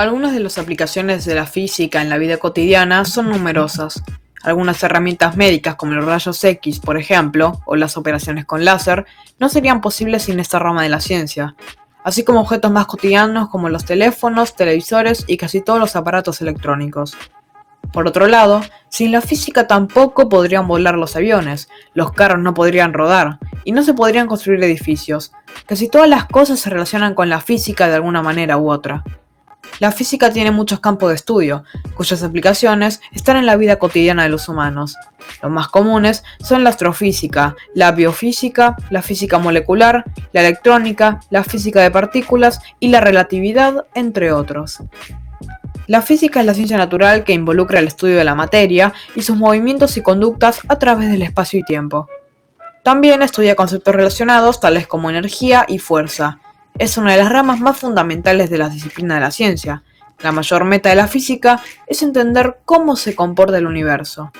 Algunas de las aplicaciones de la física en la vida cotidiana son numerosas. Algunas herramientas médicas como los rayos X, por ejemplo, o las operaciones con láser, no serían posibles sin esta rama de la ciencia, así como objetos más cotidianos como los teléfonos, televisores y casi todos los aparatos electrónicos. Por otro lado, sin la física tampoco podrían volar los aviones, los carros no podrían rodar y no se podrían construir edificios. Casi todas las cosas se relacionan con la física de alguna manera u otra. La física tiene muchos campos de estudio, cuyas aplicaciones están en la vida cotidiana de los humanos. Los más comunes son la astrofísica, la biofísica, la física molecular, la electrónica, la física de partículas y la relatividad, entre otros. La física es la ciencia natural que involucra el estudio de la materia y sus movimientos y conductas a través del espacio y tiempo. También estudia conceptos relacionados tales como energía y fuerza, es una de las ramas más fundamentales de la disciplina de la ciencia. La mayor meta de la física es entender cómo se comporta el universo.